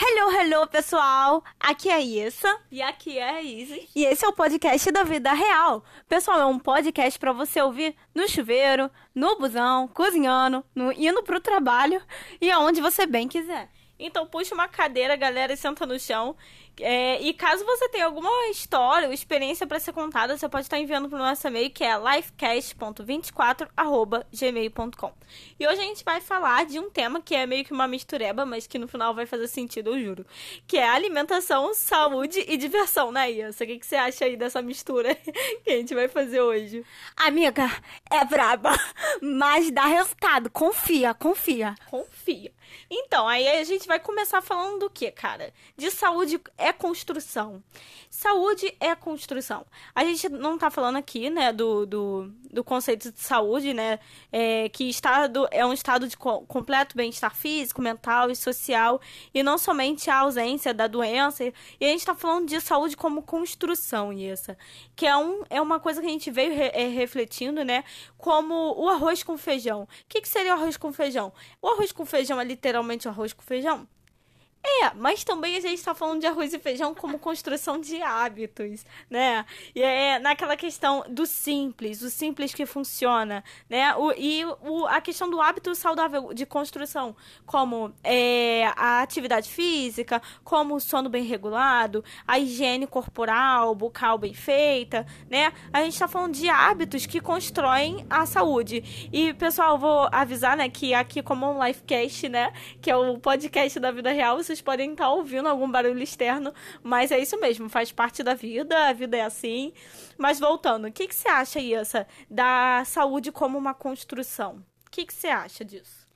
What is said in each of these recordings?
Hello, hello, pessoal! Aqui é a Issa. E aqui é a Izzy. E esse é o podcast da vida real. Pessoal, é um podcast para você ouvir no chuveiro, no busão, cozinhando, no, indo pro trabalho e aonde você bem quiser. Então puxa uma cadeira, galera, e senta no chão. É, e caso você tenha alguma história ou experiência para ser contada, você pode estar enviando para o nosso e-mail, que é lifecast.24.gmail.com. E hoje a gente vai falar de um tema que é meio que uma mistureba, mas que no final vai fazer sentido, eu juro. Que é alimentação, saúde e diversão, né, Iança? O que, que você acha aí dessa mistura que a gente vai fazer hoje? Amiga, é braba, mas dá resultado. Confia, confia. Confia. Então, aí a gente vai começar falando do que, cara? De saúde é construção. Saúde é construção. A gente não tá falando aqui, né, do, do, do conceito de saúde, né, é, que estado, é um estado de co completo bem-estar físico, mental e social, e não somente a ausência da doença. E a gente tá falando de saúde como construção, isso. Que é, um, é uma coisa que a gente veio re, é, refletindo, né, como o arroz com feijão. O que, que seria o arroz com feijão? O arroz com feijão é literalmente o arroz com feijão? É, mas também a gente está falando de arroz e feijão como construção de hábitos, né? E é naquela questão do simples, o simples que funciona, né? O, e o, a questão do hábito saudável de construção, como é, a atividade física, como o sono bem regulado, a higiene corporal, bucal bem feita, né? A gente está falando de hábitos que constroem a saúde. E, pessoal, vou avisar, né, que aqui como um livecast, né, que é o podcast da vida real, vocês podem estar ouvindo algum barulho externo, mas é isso mesmo, faz parte da vida, a vida é assim. Mas voltando, o que, que você acha, Issa, da saúde como uma construção? O que, que você acha disso?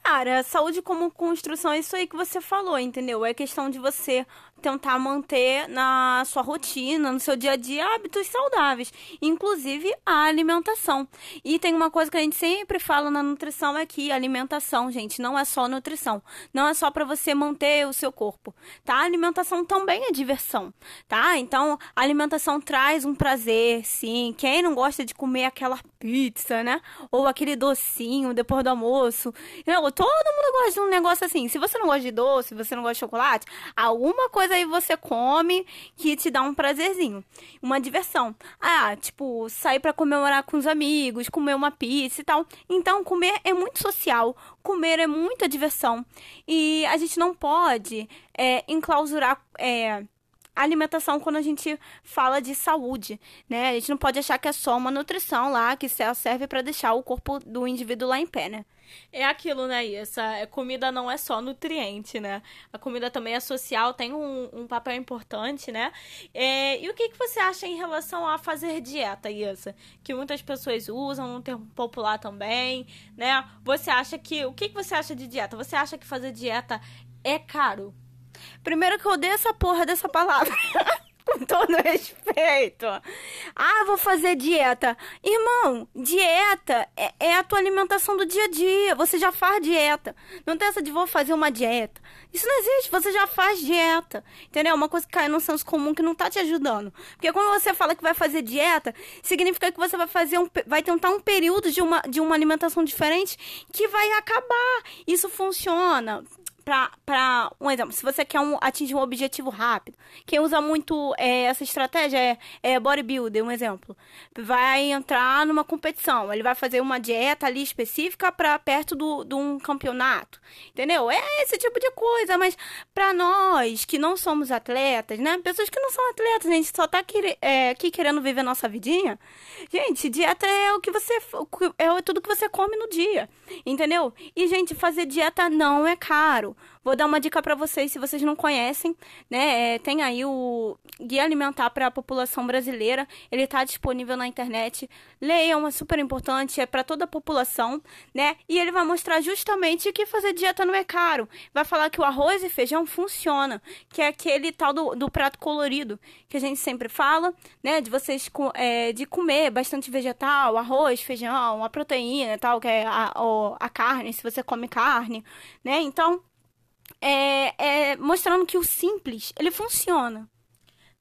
Cara, saúde como construção é isso aí que você falou, entendeu? É questão de você tentar manter na sua rotina, no seu dia a dia, hábitos saudáveis, inclusive a alimentação. E tem uma coisa que a gente sempre fala na nutrição é que alimentação, gente, não é só nutrição, não é só para você manter o seu corpo, tá? A alimentação também é diversão, tá? Então, a alimentação traz um prazer, sim. Quem não gosta de comer aquela pizza, né? Ou aquele docinho depois do almoço? Todo mundo gosta de um negócio assim. Se você não gosta de doce, se você não gosta de chocolate, alguma coisa aí você come que te dá um prazerzinho, uma diversão. Ah, tipo, sair para comemorar com os amigos, comer uma pizza e tal. Então, comer é muito social, comer é muita diversão. E a gente não pode é, enclausurar. É, alimentação quando a gente fala de saúde, né? A gente não pode achar que é só uma nutrição lá que serve para deixar o corpo do indivíduo lá em pé, né? É aquilo, né? Essa comida não é só nutriente, né? A comida também é social, tem um, um papel importante, né? É, e o que, que você acha em relação a fazer dieta, Isa? Que muitas pessoas usam, um termo popular também, né? Você acha que. O que, que você acha de dieta? Você acha que fazer dieta é caro? Primeiro que eu odeio essa porra dessa palavra. Com todo respeito. Ah, vou fazer dieta. Irmão, dieta é, é, a tua alimentação do dia a dia. Você já faz dieta. Não tem essa de vou fazer uma dieta. Isso não existe. Você já faz dieta. Entendeu? Uma coisa que cai no senso comum que não tá te ajudando. Porque quando você fala que vai fazer dieta, significa que você vai fazer um, vai tentar um período de uma, de uma alimentação diferente que vai acabar. Isso funciona para um exemplo, se você quer um, atingir um objetivo rápido, quem usa muito é, essa estratégia é, é bodybuilder, um exemplo. Vai entrar numa competição, ele vai fazer uma dieta ali específica para perto do, de um campeonato, entendeu? É esse tipo de coisa, mas para nós que não somos atletas, né? Pessoas que não são atletas, a gente só tá aqui, é, aqui querendo viver nossa vidinha. Gente, dieta é o que você é tudo que você come no dia, entendeu? E gente, fazer dieta não é caro. Vou dar uma dica para vocês, se vocês não conhecem, né? É, tem aí o Guia Alimentar para a População Brasileira. Ele está disponível na internet. Leiam, é super importante, é para toda a população, né? E ele vai mostrar justamente que fazer dieta não é caro. Vai falar que o arroz e feijão funciona, que é aquele tal do, do prato colorido que a gente sempre fala, né? De vocês é, de comer bastante vegetal, arroz, feijão, a proteína e tal, que é a, a carne, se você come carne, né? Então, é, é, mostrando que o simples, ele funciona.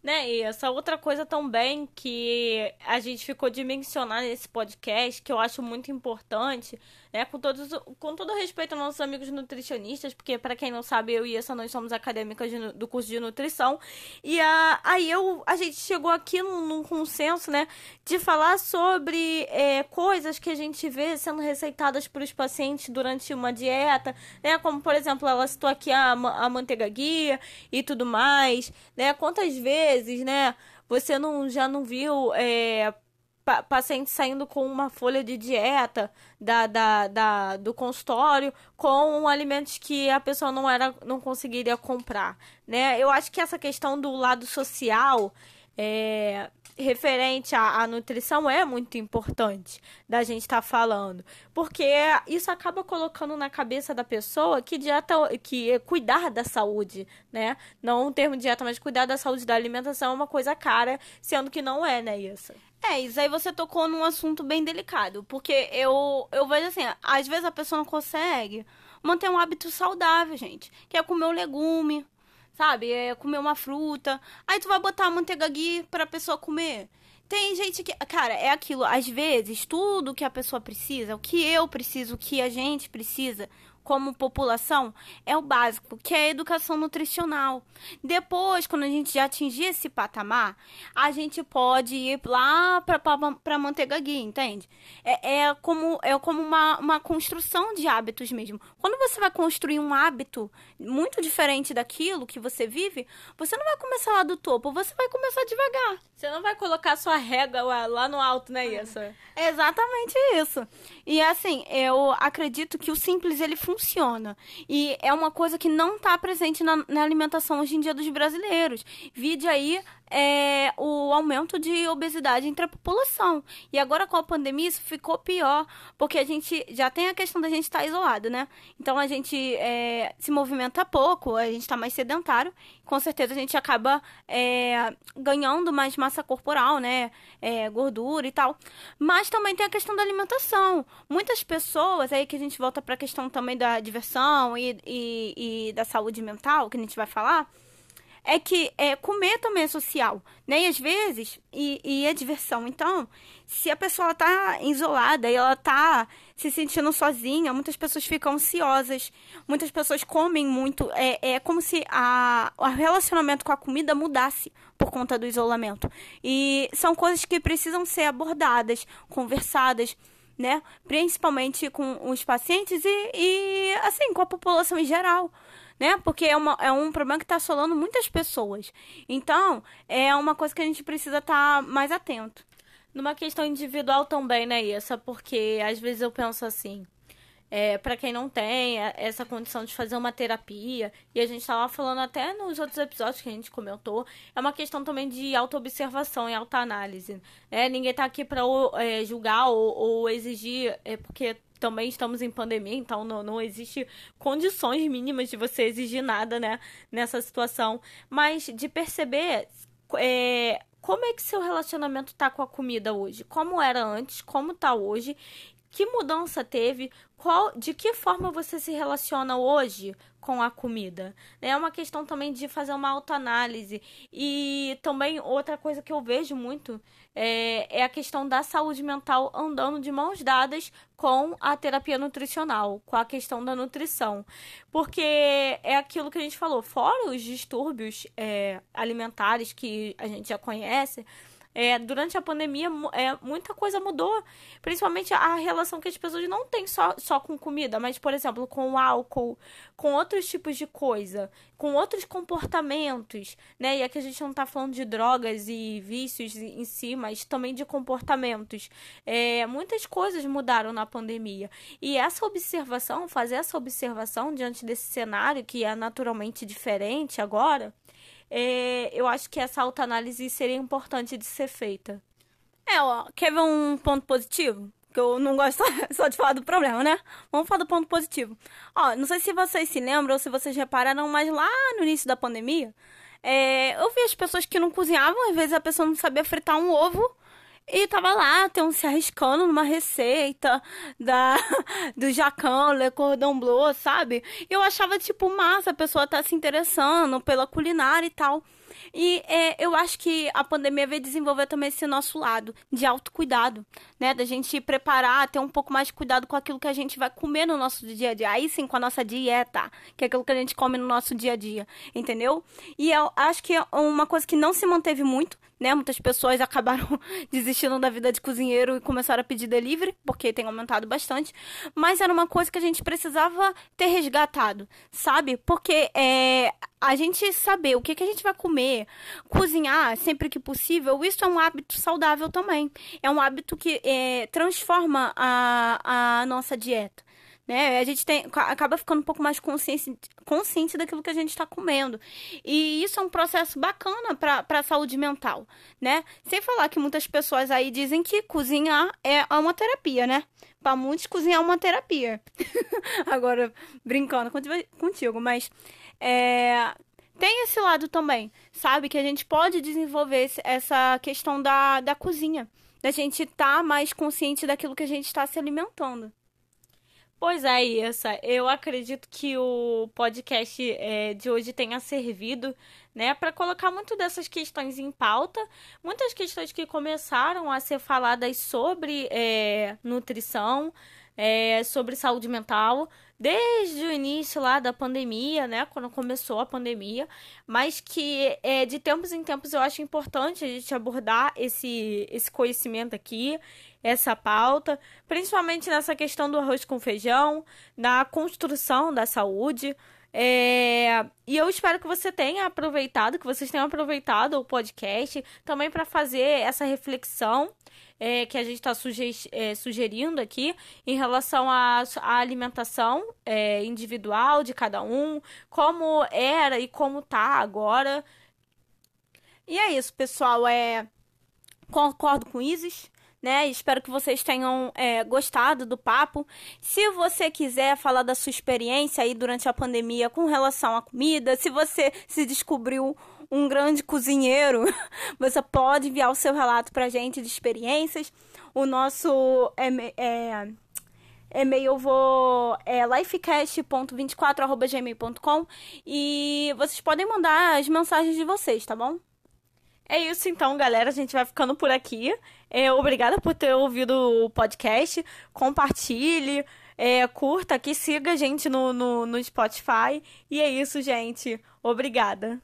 Né, e essa outra coisa também que a gente ficou de mencionar nesse podcast, que eu acho muito importante, né? Com, todos, com todo respeito aos nossos amigos nutricionistas, porque para quem não sabe, eu e essa nós somos acadêmicas de, do curso de nutrição. E a, aí eu, a gente chegou aqui num, num consenso, né? De falar sobre é, coisas que a gente vê sendo receitadas para os pacientes durante uma dieta, né? Como, por exemplo, ela citou aqui a, a manteiga guia e tudo mais, né? Quantas vezes, né? Você não, já não viu é, pa paciente saindo com uma folha de dieta da, da, da, do consultório com alimentos que a pessoa não era não conseguiria comprar, né? Eu acho que essa questão do lado social é, referente à, à, nutrição é muito importante da gente estar tá falando, porque isso acaba colocando na cabeça da pessoa que dieta, que cuidar da saúde, né? Não o termo dieta, mas cuidar da saúde da alimentação é uma coisa cara, sendo que não é, né, isso? É, isso aí você tocou num assunto bem delicado, porque eu, eu vejo assim, às vezes a pessoa não consegue manter um hábito saudável, gente, que é comer um legume, sabe? É comer uma fruta. Aí tu vai botar a manteiga ghee pra pessoa comer. Tem gente que. Cara, é aquilo. Às vezes, tudo que a pessoa precisa, o que eu preciso, o que a gente precisa, como população é o básico, que é a educação nutricional. Depois, quando a gente já atingir esse patamar, a gente pode ir lá para a manteiga guia, entende? É, é como, é como uma, uma construção de hábitos mesmo. Quando você vai construir um hábito muito diferente daquilo que você vive, você não vai começar lá do topo, você vai começar devagar. Você não vai colocar sua régua lá no alto, né, isso? É exatamente isso. E assim, eu acredito que o simples ele funciona. E é uma coisa que não está presente na, na, alimentação hoje em dia dos brasileiros. Vide aí é, o aumento de obesidade entre a população. E agora com a pandemia isso ficou pior, porque a gente já tem a questão da gente estar tá isolado, né? Então a gente é, se movimenta pouco, a gente está mais sedentário. Com certeza a gente acaba é, ganhando mais massa corporal, né? É, gordura e tal. Mas também tem a questão da alimentação. Muitas pessoas, aí que a gente volta para a questão também da diversão e, e, e da saúde mental, que a gente vai falar é que é, comer também é social, né? E às vezes, e, e é diversão. Então, se a pessoa está isolada e ela está se sentindo sozinha, muitas pessoas ficam ansiosas, muitas pessoas comem muito. É, é como se o relacionamento com a comida mudasse por conta do isolamento. E são coisas que precisam ser abordadas, conversadas. Né? Principalmente com os pacientes e, e assim, com a população em geral né? Porque é, uma, é um problema que está assolando muitas pessoas. Então, é uma coisa que a gente precisa estar tá mais atento. Numa questão individual também, né, Issa? Porque às vezes eu penso assim. É, para quem não tem é, essa condição de fazer uma terapia, e a gente estava falando até nos outros episódios que a gente comentou, é uma questão também de autoobservação e autoanálise. Né? Ninguém está aqui para é, julgar ou, ou exigir, é, porque também estamos em pandemia, então não, não existe condições mínimas de você exigir nada, né, nessa situação. Mas de perceber é, como é que seu relacionamento tá com a comida hoje, como era antes, como tá hoje, que mudança teve, qual, de que forma você se relaciona hoje com a comida. É uma questão também de fazer uma autoanálise. E também outra coisa que eu vejo muito é, é, a questão da saúde mental andando de mãos dadas com a terapia nutricional, com a questão da nutrição. Porque é aquilo que a gente falou, fora os distúrbios é, alimentares que a gente já conhece é, durante a pandemia, é, muita coisa mudou. Principalmente a relação que as pessoas não têm só, só com comida, mas, por exemplo, com álcool, com outros tipos de coisa, com outros comportamentos, né? E aqui a gente não tá falando de drogas e vícios em si, mas também de comportamentos. É, muitas coisas mudaram na pandemia. E essa observação, fazer essa observação diante desse cenário que é naturalmente diferente agora é, eu acho que essa autoanálise seria importante de ser feita. É, ó, quer ver um ponto positivo? Que eu não gosto só de falar do problema, né? Vamos falar do ponto positivo. Ó, não sei se vocês se lembram ou se vocês repararam, mas lá no início da pandemia, é, eu vi as pessoas que não cozinhavam, às vezes a pessoa não sabia fritar um ovo e tava lá, tem se arriscando numa receita da, do Jacão, Le Cordon Bleu, sabe? Eu achava, tipo, massa a pessoa tá se interessando pela culinária e tal. E é, eu acho que a pandemia veio desenvolver também esse nosso lado de autocuidado, né? Da gente preparar, ter um pouco mais de cuidado com aquilo que a gente vai comer no nosso dia a dia. Aí sim, com a nossa dieta, que é aquilo que a gente come no nosso dia a dia, entendeu? E eu acho que é uma coisa que não se manteve muito, né? Muitas pessoas acabaram desistindo da vida de cozinheiro e começaram a pedir delivery, porque tem aumentado bastante. Mas era uma coisa que a gente precisava ter resgatado, sabe? Porque é, a gente saber o que, que a gente vai comer, cozinhar sempre que possível, isso é um hábito saudável também. É um hábito que é, transforma a, a nossa dieta né? A gente tem, acaba ficando um pouco mais consciente, consciente daquilo que a gente está comendo. E isso é um processo bacana para a saúde mental, né? Sem falar que muitas pessoas aí dizem que cozinhar é uma terapia, né? Para muitos, cozinhar é uma terapia. Agora, brincando contigo, mas é, tem esse lado também, sabe? Que a gente pode desenvolver essa questão da, da cozinha. Da gente estar tá mais consciente daquilo que a gente está se alimentando. Pois é, Issa. Eu acredito que o podcast é, de hoje tenha servido, né, para colocar muito dessas questões em pauta, muitas questões que começaram a ser faladas sobre é, nutrição, é, sobre saúde mental, desde o início lá da pandemia, né, quando começou a pandemia, mas que é, de tempos em tempos eu acho importante a gente abordar esse, esse conhecimento aqui essa pauta, principalmente nessa questão do arroz com feijão, na construção da saúde. É... E eu espero que você tenha aproveitado, que vocês tenham aproveitado o podcast também para fazer essa reflexão é, que a gente está é, sugerindo aqui em relação à, à alimentação é, individual de cada um, como era e como tá agora. E é isso, pessoal. É... Concordo com Isis né? Espero que vocês tenham é, gostado do papo. Se você quiser falar da sua experiência aí durante a pandemia com relação à comida, se você se descobriu um grande cozinheiro, você pode enviar o seu relato pra gente de experiências. O nosso é, e-mail vou é lifecast.24@gmail.com e vocês podem mandar as mensagens de vocês, tá bom? É isso então, galera. A gente vai ficando por aqui. É, obrigada por ter ouvido o podcast. Compartilhe, é, curta aqui, siga a gente no, no, no Spotify. E é isso, gente. Obrigada.